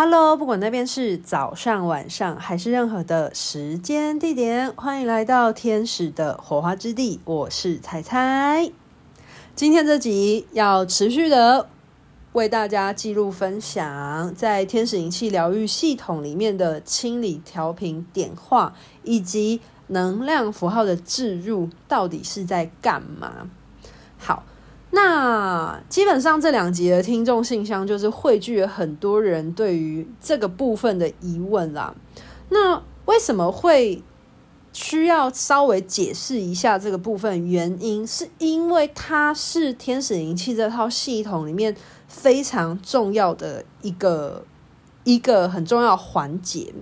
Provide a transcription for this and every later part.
Hello，不管那边是早上、晚上，还是任何的时间地点，欢迎来到天使的火花之地。我是采采。今天这集要持续的为大家记录分享，在天使灵气疗愈系统里面的清理、调频、点化，以及能量符号的置入，到底是在干嘛？好。那基本上这两集的听众信箱就是汇聚了很多人对于这个部分的疑问啦。那为什么会需要稍微解释一下这个部分？原因是因为它是天使灵气这套系统里面非常重要的一个一个很重要环节，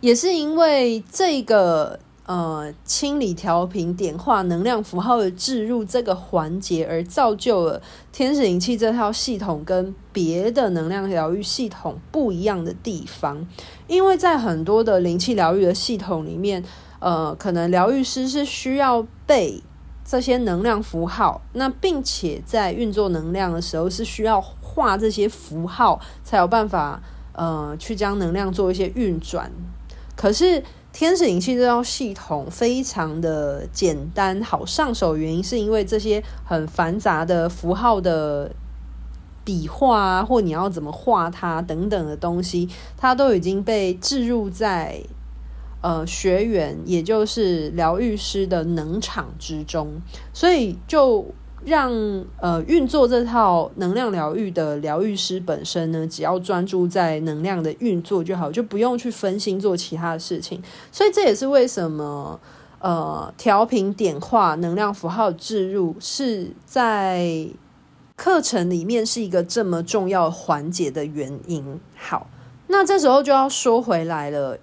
也是因为这个。呃，清理、调频、点化能量符号的置入这个环节，而造就了天使灵气这套系统跟别的能量疗愈系统不一样的地方。因为在很多的灵气疗愈的系统里面，呃，可能疗愈师是需要背这些能量符号，那并且在运作能量的时候是需要画这些符号，才有办法呃去将能量做一些运转。可是。天使灵气这套系统非常的简单好上手，原因是因为这些很繁杂的符号的笔画啊，或你要怎么画它等等的东西，它都已经被置入在呃学员，也就是疗愈师的能场之中，所以就。让呃运作这套能量疗愈的疗愈师本身呢，只要专注在能量的运作就好，就不用去分心做其他的事情。所以这也是为什么呃调频点化能量符号置入是在课程里面是一个这么重要环节的原因。好，那这时候就要说回来了。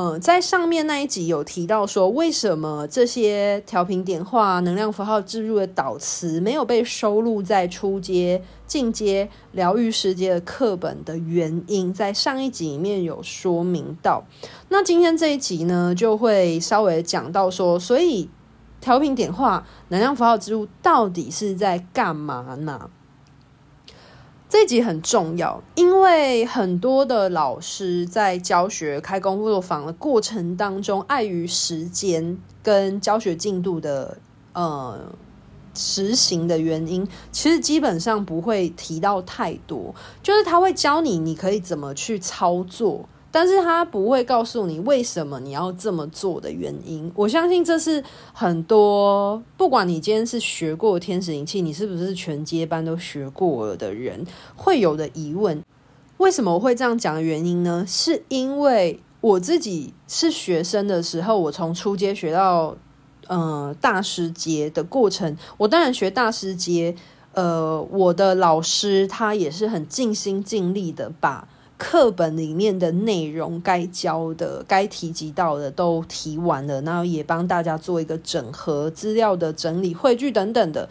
嗯、在上面那一集有提到说，为什么这些调频点化能量符号置入的导词没有被收录在初阶、进阶疗愈师阶的课本的原因，在上一集里面有说明到。那今天这一集呢，就会稍微讲到说，所以调频点化能量符号置入到底是在干嘛呢？这集很重要，因为很多的老师在教学、开工作坊的过程当中，碍于时间跟教学进度的呃实行的原因，其实基本上不会提到太多，就是他会教你你可以怎么去操作。但是他不会告诉你为什么你要这么做的原因。我相信这是很多不管你今天是学过天使灵气，你是不是全阶班都学过了的人会有的疑问。为什么我会这样讲的原因呢？是因为我自己是学生的时候，我从初阶学到呃大师阶的过程，我当然学大师阶，呃，我的老师他也是很尽心尽力的把。课本里面的内容该教的、该提及到的都提完了，然后也帮大家做一个整合资料的整理、汇聚等等的。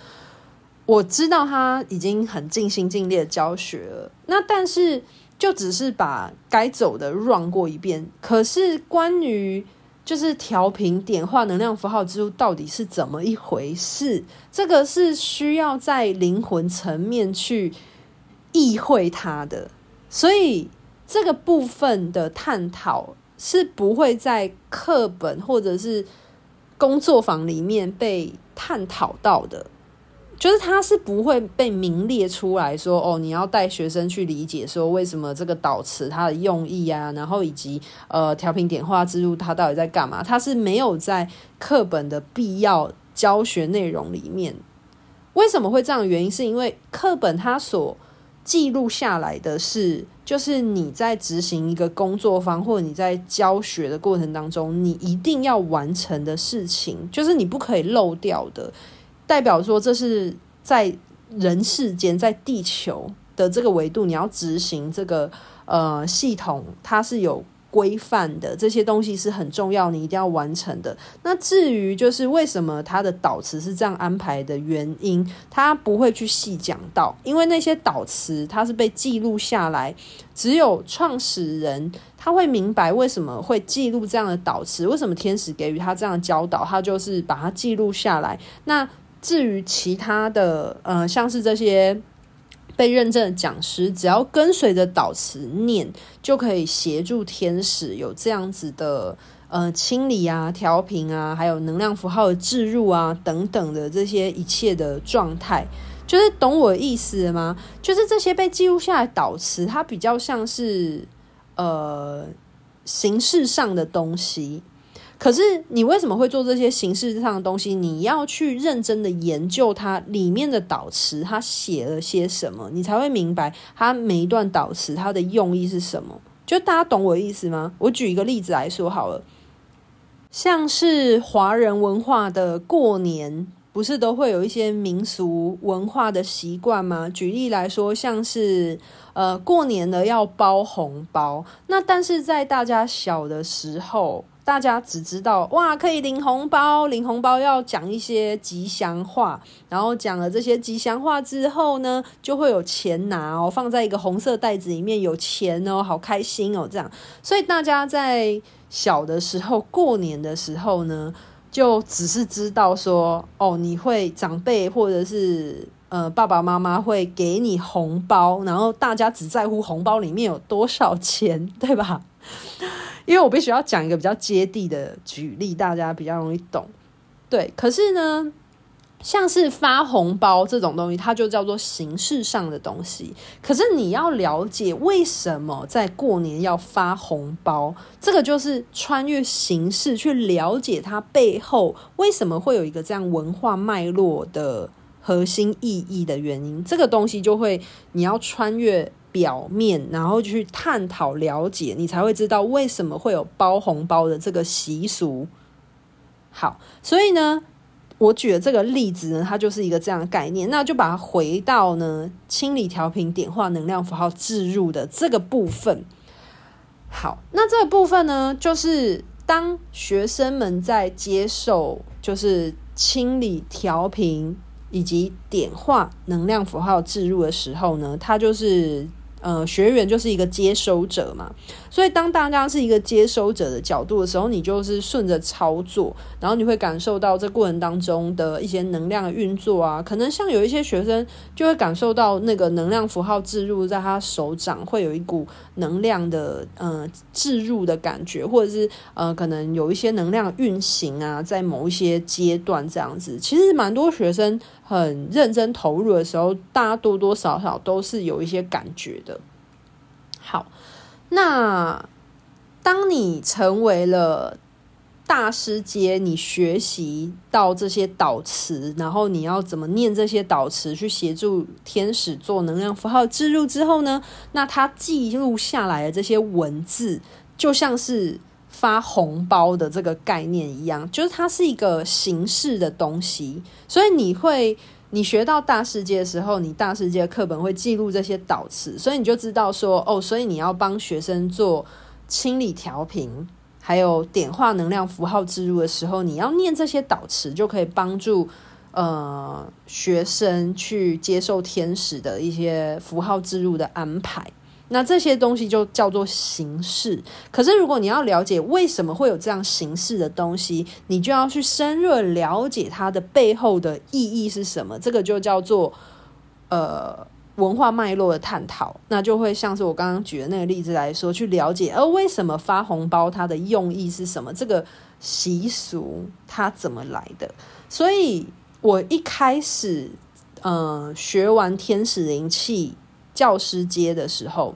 我知道他已经很尽心尽力的教学了，那但是就只是把该走的 run 过一遍。可是关于就是调频点化能量符号之路到底是怎么一回事，这个是需要在灵魂层面去意会它的，所以。这个部分的探讨是不会在课本或者是工作坊里面被探讨到的，就是它是不会被名列出来说，哦，你要带学生去理解说为什么这个导词它的用意啊，然后以及呃调频点化之路它到底在干嘛，它是没有在课本的必要教学内容里面。为什么会这样的原因，是因为课本它所记录下来的是。就是你在执行一个工作方，或者你在教学的过程当中，你一定要完成的事情，就是你不可以漏掉的。代表说，这是在人世间，在地球的这个维度，你要执行这个呃系统，它是有。规范的这些东西是很重要，你一定要完成的。那至于就是为什么他的导词是这样安排的原因，他不会去细讲到，因为那些导词它是被记录下来，只有创始人他会明白为什么会记录这样的导词，为什么天使给予他这样的教导，他就是把它记录下来。那至于其他的，呃，像是这些。被认证的讲师，只要跟随着导词念，就可以协助天使有这样子的呃清理啊、调频啊，还有能量符号的置入啊等等的这些一切的状态，就是懂我意思吗？就是这些被记录下来导词，它比较像是呃形式上的东西。可是你为什么会做这些形式上的东西？你要去认真的研究它里面的导词，它写了些什么，你才会明白它每一段导词它的用意是什么。就大家懂我的意思吗？我举一个例子来说好了，像是华人文化的过年，不是都会有一些民俗文化的习惯吗？举例来说，像是呃过年了要包红包，那但是在大家小的时候。大家只知道哇，可以领红包，领红包要讲一些吉祥话，然后讲了这些吉祥话之后呢，就会有钱拿哦，放在一个红色袋子里面，有钱哦，好开心哦，这样。所以大家在小的时候，过年的时候呢，就只是知道说，哦，你会长辈或者是呃爸爸妈妈会给你红包，然后大家只在乎红包里面有多少钱，对吧？因为我必须要讲一个比较接地的举例，大家比较容易懂。对，可是呢，像是发红包这种东西，它就叫做形式上的东西。可是你要了解为什么在过年要发红包，这个就是穿越形式去了解它背后为什么会有一个这样文化脉络的核心意义的原因。这个东西就会你要穿越。表面，然后去探讨了解，你才会知道为什么会有包红包的这个习俗。好，所以呢，我举的这个例子呢，它就是一个这样的概念。那就把它回到呢，清理调频点化能量符号置入的这个部分。好，那这个部分呢，就是当学生们在接受就是清理调频以及点化能量符号置入的时候呢，它就是。呃，学员就是一个接收者嘛，所以当大家是一个接收者的角度的时候，你就是顺着操作，然后你会感受到这过程当中的一些能量的运作啊，可能像有一些学生就会感受到那个能量符号置入在他手掌，会有一股能量的呃置入的感觉，或者是呃可能有一些能量运行啊，在某一些阶段这样子，其实蛮多学生。很认真投入的时候，大家多多少少都是有一些感觉的。好，那当你成为了大师阶，你学习到这些导词，然后你要怎么念这些导词去协助天使做能量符号置入之后呢？那它记录下来的这些文字，就像是。发红包的这个概念一样，就是它是一个形式的东西，所以你会，你学到大世界的时候，你大世界课本会记录这些导词，所以你就知道说，哦，所以你要帮学生做清理调频，还有点化能量符号置入的时候，你要念这些导词，就可以帮助呃学生去接受天使的一些符号置入的安排。那这些东西就叫做形式。可是，如果你要了解为什么会有这样形式的东西，你就要去深入了解它的背后的意义是什么。这个就叫做呃文化脉络的探讨。那就会像是我刚刚举的那个例子来说，去了解，而为什么发红包它的用意是什么？这个习俗它怎么来的？所以我一开始呃学完天使灵气。教师阶的时候，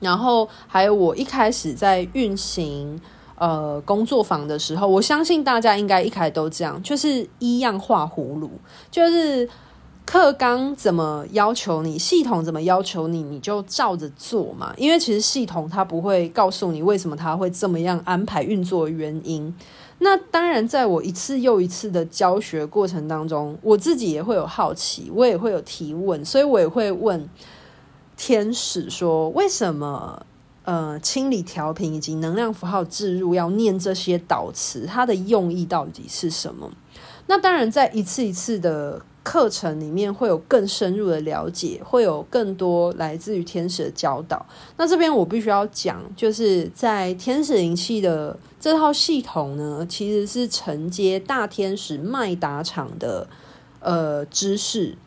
然后还有我一开始在运行呃工作坊的时候，我相信大家应该一开始都这样，就是一样画葫芦，就是课纲怎么要求你，系统怎么要求你，你就照着做嘛。因为其实系统它不会告诉你为什么它会这么样安排运作的原因。那当然，在我一次又一次的教学过程当中，我自己也会有好奇，我也会有提问，所以我也会问。天使说：“为什么呃清理调频以及能量符号置入要念这些导词？它的用意到底是什么？那当然，在一次一次的课程里面，会有更深入的了解，会有更多来自于天使的教导。那这边我必须要讲，就是在天使灵气的这套系统呢，其实是承接大天使麦达场的呃知识。”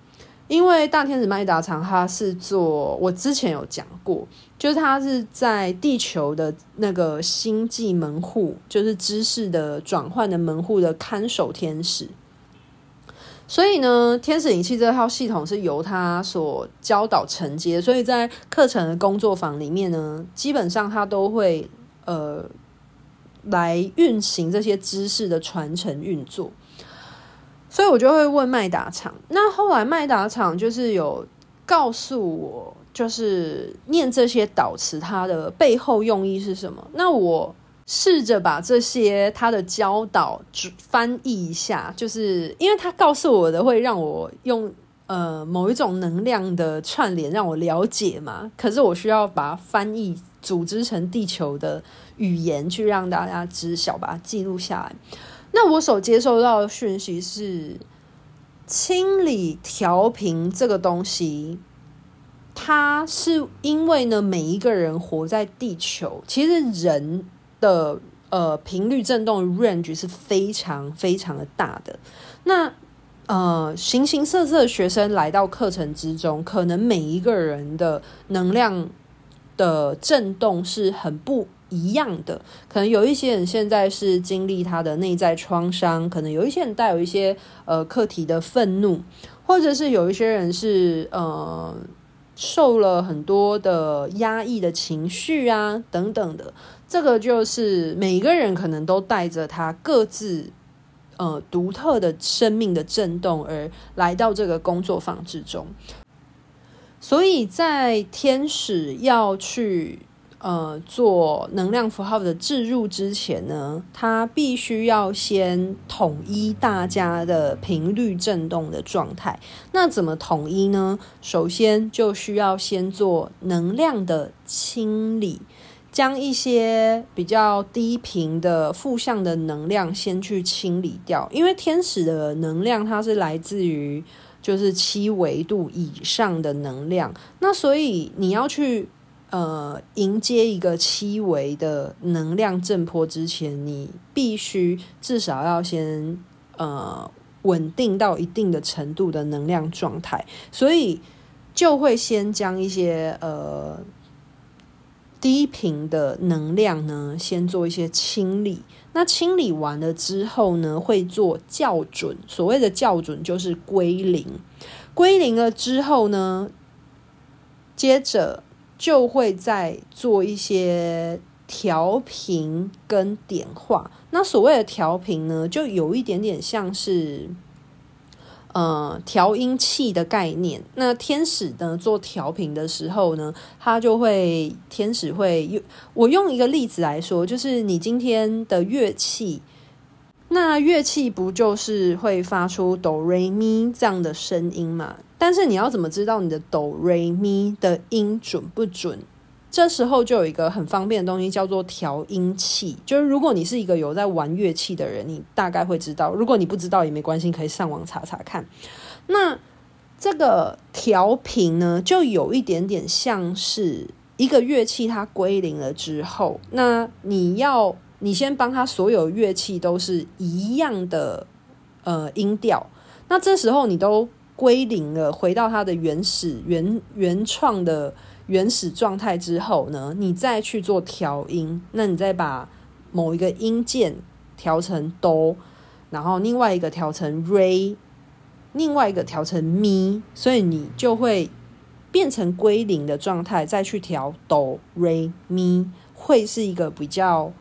因为大天使麦达场它是做，我之前有讲过，就是它是在地球的那个星际门户，就是知识的转换的门户的看守天使。所以呢，天使灵气这套系统是由他所教导承接，所以在课程的工作坊里面呢，基本上他都会呃来运行这些知识的传承运作。所以我就会问麦达场，那后来麦达场就是有告诉我，就是念这些导词它的背后用意是什么？那我。试着把这些他的教导翻译一下，就是因为他告诉我的会让我用呃某一种能量的串联让我了解嘛，可是我需要把它翻译组织成地球的语言去让大家知晓，把它记录下来。那我所接收到的讯息是，清理调频这个东西，它是因为呢每一个人活在地球，其实人。的呃频率震动 range 是非常非常的大的。那呃形形色色的学生来到课程之中，可能每一个人的能量的震动是很不一样的。可能有一些人现在是经历他的内在创伤，可能有一些人带有一些呃课题的愤怒，或者是有一些人是呃。受了很多的压抑的情绪啊，等等的，这个就是每个人可能都带着他各自呃独特的生命的震动而来到这个工作坊之中，所以在天使要去。呃，做能量符号的置入之前呢，它必须要先统一大家的频率振动的状态。那怎么统一呢？首先就需要先做能量的清理，将一些比较低频的负向的能量先去清理掉。因为天使的能量它是来自于就是七维度以上的能量，那所以你要去。呃，迎接一个七维的能量震波之前，你必须至少要先呃稳定到一定的程度的能量状态，所以就会先将一些呃低频的能量呢，先做一些清理。那清理完了之后呢，会做校准。所谓的校准就是归零。归零了之后呢，接着。就会在做一些调频跟点化。那所谓的调频呢，就有一点点像是呃调音器的概念。那天使呢做调频的时候呢，他就会天使会用我用一个例子来说，就是你今天的乐器，那乐器不就是会发出哆瑞咪这样的声音嘛？但是你要怎么知道你的哆瑞咪的音准不准？这时候就有一个很方便的东西叫做调音器。就是如果你是一个有在玩乐器的人，你大概会知道；如果你不知道也没关系，可以上网查查看。那这个调频呢，就有一点点像是一个乐器它归零了之后，那你要你先帮它所有乐器都是一样的呃音调，那这时候你都。归零了，回到它的原始、原原创的原始状态之后呢，你再去做调音，那你再把某一个音键调成哆，然后另外一个调成 re，另外一个调成咪，所以你就会变成归零的状态，再去调哆、re、咪，会是一个比较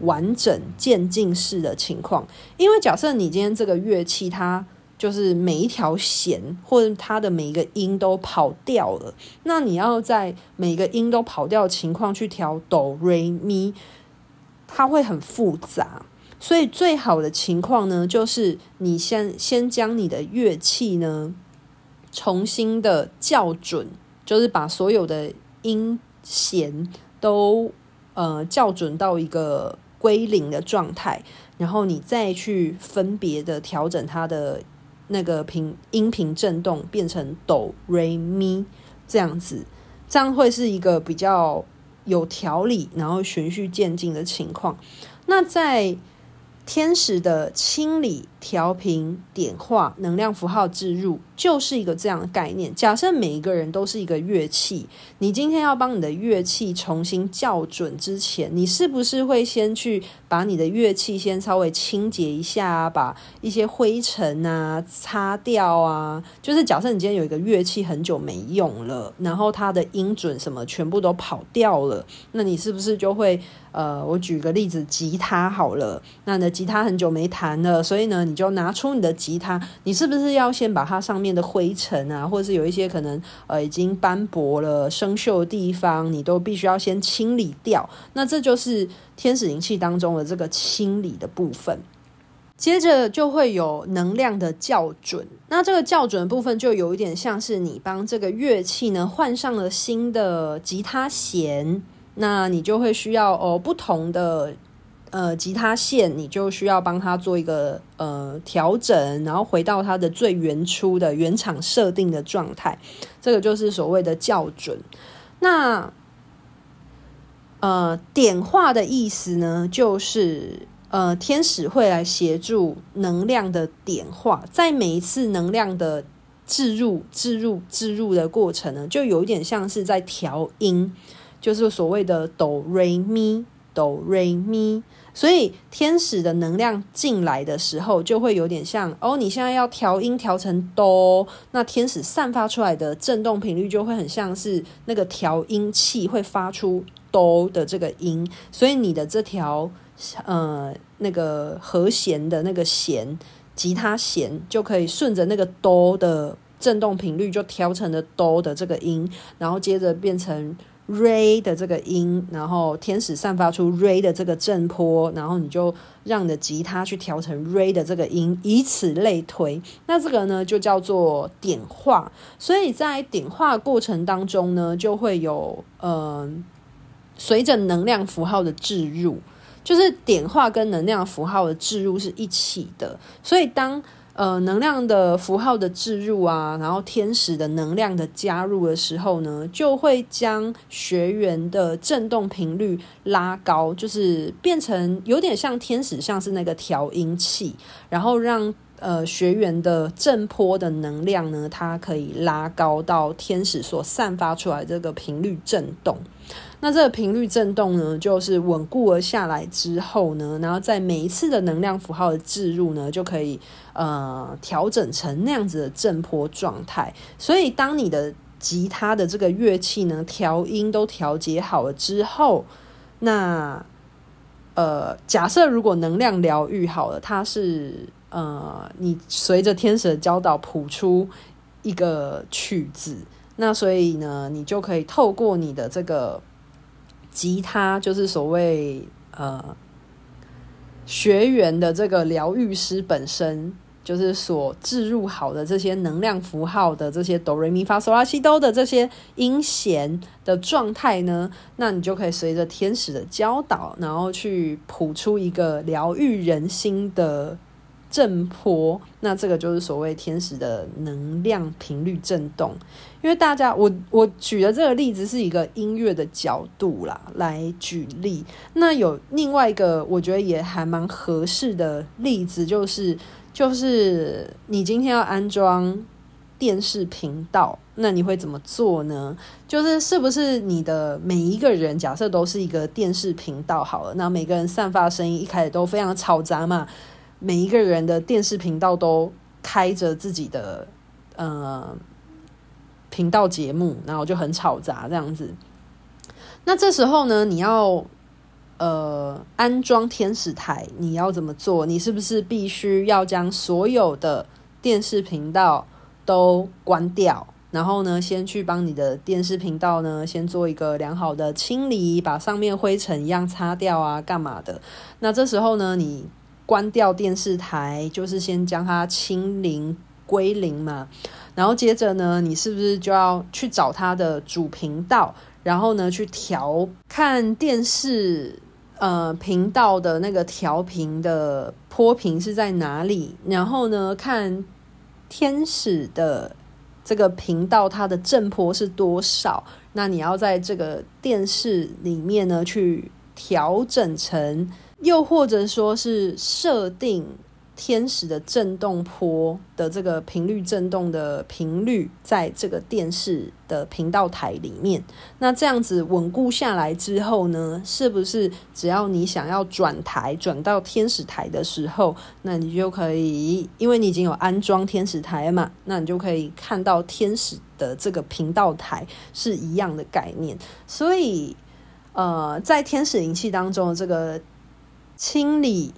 完整渐进式的情况。因为假设你今天这个乐器它。就是每一条弦或者它的每一个音都跑掉了，那你要在每个音都跑掉的情况去调哆、瑞、咪，它会很复杂。所以最好的情况呢，就是你先先将你的乐器呢重新的校准，就是把所有的音弦都呃校准到一个归零的状态，然后你再去分别的调整它的。那个频音频震动变成哆、瑞、咪这样子，这样会是一个比较有条理，然后循序渐进的情况。那在天使的清理、调频、点化、能量符号置入，就是一个这样的概念。假设每一个人都是一个乐器，你今天要帮你的乐器重新校准之前，你是不是会先去把你的乐器先稍微清洁一下，把一些灰尘啊擦掉啊？就是假设你今天有一个乐器很久没用了，然后它的音准什么全部都跑掉了，那你是不是就会？呃，我举个例子，吉他好了，那你的吉他很久没弹了，所以呢，你就拿出你的吉他，你是不是要先把它上面的灰尘啊，或者是有一些可能呃已经斑驳了、生锈的地方，你都必须要先清理掉。那这就是天使灵气当中的这个清理的部分。接着就会有能量的校准，那这个校准的部分就有一点像是你帮这个乐器呢换上了新的吉他弦。那你就会需要哦不同的呃吉他线，你就需要帮它做一个呃调整，然后回到它的最原初的原厂设定的状态，这个就是所谓的校准。那呃点化的意思呢，就是呃天使会来协助能量的点化，在每一次能量的置入、置入、置入的过程呢，就有一点像是在调音。就是所谓的哆瑞咪哆瑞咪，所以天使的能量进来的时候，就会有点像哦，你现在要调音调成哆，那天使散发出来的震动频率就会很像是那个调音器会发出哆的这个音，所以你的这条呃那个和弦的那个弦，吉他弦就可以顺着那个哆的震动频率就调成了哆的这个音，然后接着变成。Ray 的这个音，然后天使散发出 Ray 的这个震波，然后你就让你的吉他去调成 Ray 的这个音，以此类推。那这个呢，就叫做点化。所以在点化过程当中呢，就会有嗯，随着能量符号的置入，就是点化跟能量符号的置入是一起的。所以当呃，能量的符号的置入啊，然后天使的能量的加入的时候呢，就会将学员的振动频率拉高，就是变成有点像天使，像是那个调音器，然后让呃学员的振波的能量呢，它可以拉高到天使所散发出来这个频率振动。那这个频率震动呢，就是稳固而下来之后呢，然后在每一次的能量符号的置入呢，就可以呃调整成那样子的振波状态。所以，当你的吉他的这个乐器呢，调音都调节好了之后，那呃，假设如果能量疗愈好了，它是呃，你随着天使的教导谱出一个曲子，那所以呢，你就可以透过你的这个。吉他就是所谓呃学员的这个疗愈师本身，就是所置入好的这些能量符号的这些哆瑞咪发嗦拉西哆的这些音弦的状态呢，那你就可以随着天使的教导，然后去谱出一个疗愈人心的。震波，那这个就是所谓天使的能量频率震动。因为大家，我我举的这个例子是一个音乐的角度啦，来举例。那有另外一个我觉得也还蛮合适的例子，就是就是你今天要安装电视频道，那你会怎么做呢？就是是不是你的每一个人，假设都是一个电视频道好了，那每个人散发声音一开始都非常嘈杂嘛。每一个人的电视频道都开着自己的呃频道节目，然后就很吵杂这样子。那这时候呢，你要呃安装天使台，你要怎么做？你是不是必须要将所有的电视频道都关掉？然后呢，先去帮你的电视频道呢，先做一个良好的清理，把上面灰尘一样擦掉啊，干嘛的？那这时候呢，你。关掉电视台，就是先将它清零归零嘛。然后接着呢，你是不是就要去找它的主频道，然后呢去调看电视呃频道的那个调频的波频是在哪里？然后呢看天使的这个频道它的正波是多少？那你要在这个电视里面呢去调整成。又或者说是设定天使的震动波的这个频率震动的频率，在这个电视的频道台里面。那这样子稳固下来之后呢，是不是只要你想要转台转到天使台的时候，那你就可以，因为你已经有安装天使台嘛，那你就可以看到天使的这个频道台是一样的概念。所以，呃，在天使灵气当中这个清理、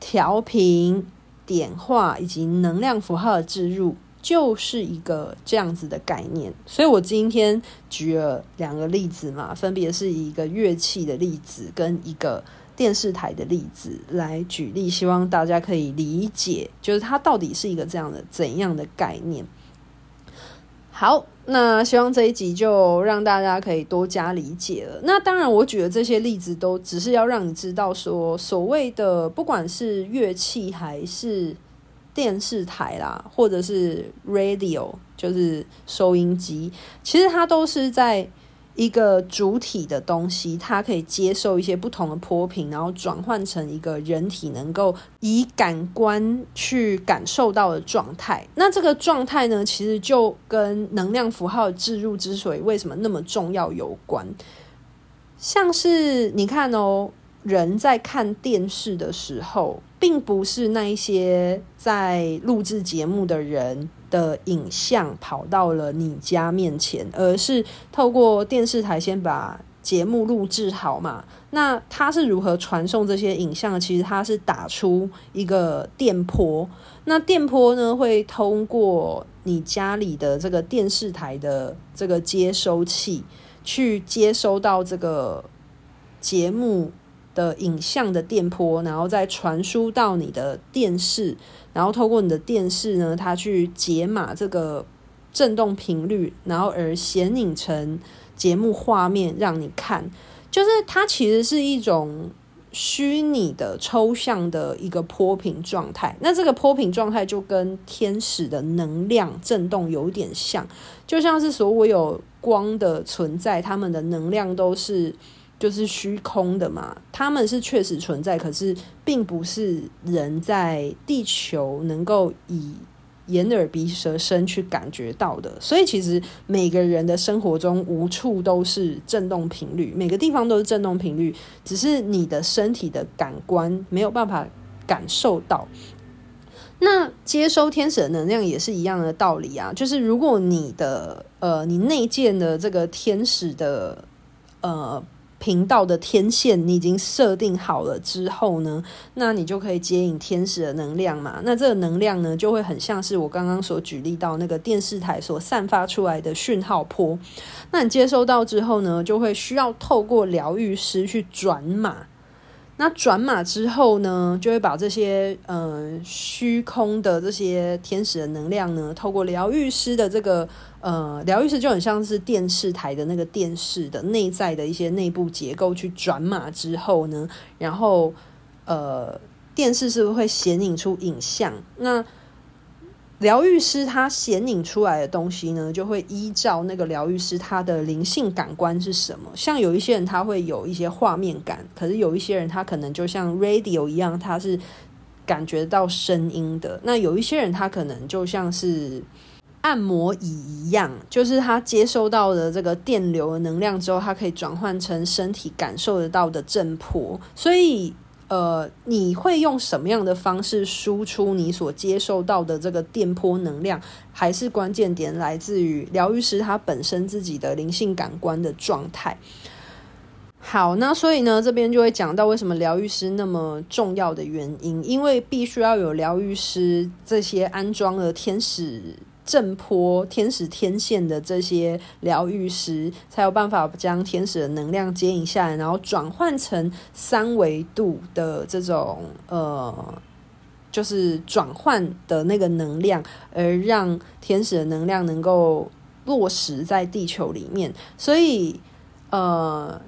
调频。点化以及能量符号的置入，就是一个这样子的概念。所以我今天举了两个例子嘛，分别是一个乐器的例子跟一个电视台的例子来举例，希望大家可以理解，就是它到底是一个这样的怎样的概念。好，那希望这一集就让大家可以多加理解了。那当然，我举的这些例子都只是要让你知道说，所谓的不管是乐器还是电视台啦，或者是 radio，就是收音机，其实它都是在。一个主体的东西，它可以接受一些不同的波频，然后转换成一个人体能够以感官去感受到的状态。那这个状态呢，其实就跟能量符号的置入之所以为什么那么重要有关。像是你看哦，人在看电视的时候，并不是那一些在录制节目的人的影像跑到了你家面前，而是透过电视台先把节目录制好嘛。那它是如何传送这些影像？其实它是打出一个电波，那电波呢，会通过你家里的这个电视台的这个接收器去接收到这个节目的影像的电波，然后再传输到你的电视。然后透过你的电视呢，它去解码这个震动频率，然后而显影成节目画面让你看。就是它其实是一种虚拟的抽象的一个波频状态。那这个波频状态就跟天使的能量震动有点像，就像是所有光的存在，它们的能量都是。就是虚空的嘛，他们是确实存在，可是并不是人在地球能够以眼耳鼻舌身去感觉到的。所以其实每个人的生活中无处都是震动频率，每个地方都是震动频率，只是你的身体的感官没有办法感受到。那接收天使的能量也是一样的道理啊，就是如果你的呃你内建的这个天使的呃。频道的天线你已经设定好了之后呢，那你就可以接引天使的能量嘛。那这个能量呢，就会很像是我刚刚所举例到那个电视台所散发出来的讯号波。那你接收到之后呢，就会需要透过疗愈师去转码。那转码之后呢，就会把这些嗯虚空的这些天使的能量呢，透过疗愈师的这个呃疗愈师就很像是电视台的那个电视的内在的一些内部结构去转码之后呢，然后呃电视是不是会显影出影像？那疗愈师他显影出来的东西呢，就会依照那个疗愈师他的灵性感官是什么。像有一些人他会有一些画面感，可是有一些人他可能就像 radio 一样，他是感觉到声音的。那有一些人他可能就像是按摩椅一样，就是他接收到的这个电流的能量之后，他可以转换成身体感受得到的震波。所以。呃，你会用什么样的方式输出你所接受到的这个电波能量？还是关键点来自于疗愈师他本身自己的灵性感官的状态。好，那所以呢，这边就会讲到为什么疗愈师那么重要的原因，因为必须要有疗愈师这些安装了天使。震波、天使天线的这些疗愈师，才有办法将天使的能量接引下来，然后转换成三维度的这种呃，就是转换的那个能量，而让天使的能量能够落实在地球里面。所以，呃，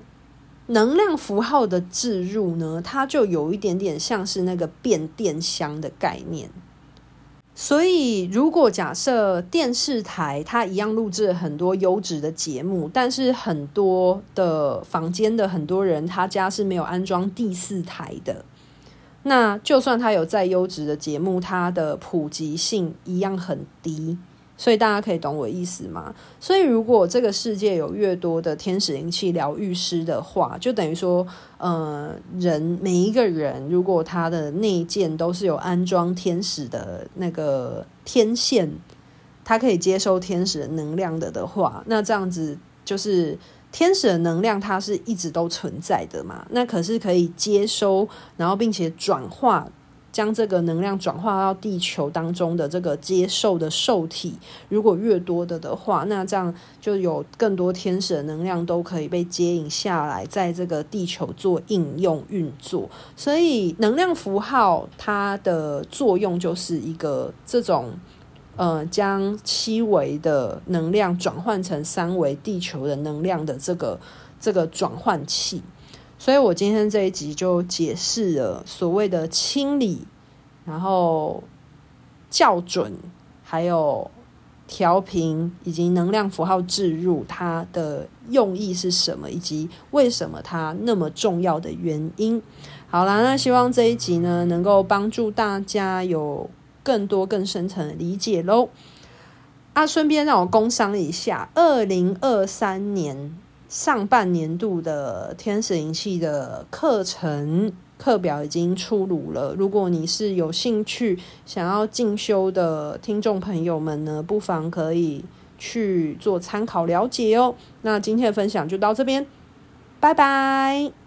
能量符号的置入呢，它就有一点点像是那个变电箱的概念。所以，如果假设电视台它一样录制很多优质的节目，但是很多的房间的很多人他家是没有安装第四台的，那就算它有再优质的节目，它的普及性一样很低。所以大家可以懂我意思吗？所以如果这个世界有越多的天使灵气疗愈师的话，就等于说，呃，人每一个人如果他的内建都是有安装天使的那个天线，他可以接收天使的能量的的话，那这样子就是天使的能量，它是一直都存在的嘛。那可是可以接收，然后并且转化。将这个能量转化到地球当中的这个接受的受体，如果越多的的话，那这样就有更多天使的能量都可以被接引下来，在这个地球做应用运作。所以能量符号它的作用就是一个这种，呃，将七维的能量转换成三维地球的能量的这个这个转换器。所以我今天这一集就解释了所谓的清理，然后校准，还有调频，以及能量符号置入，它的用意是什么，以及为什么它那么重要的原因。好啦，那希望这一集呢，能够帮助大家有更多更深层的理解喽。啊，顺便让我工商一下，二零二三年。上半年度的天使灵气的课程课表已经出炉了。如果你是有兴趣想要进修的听众朋友们呢，不妨可以去做参考了解哦。那今天的分享就到这边，拜拜。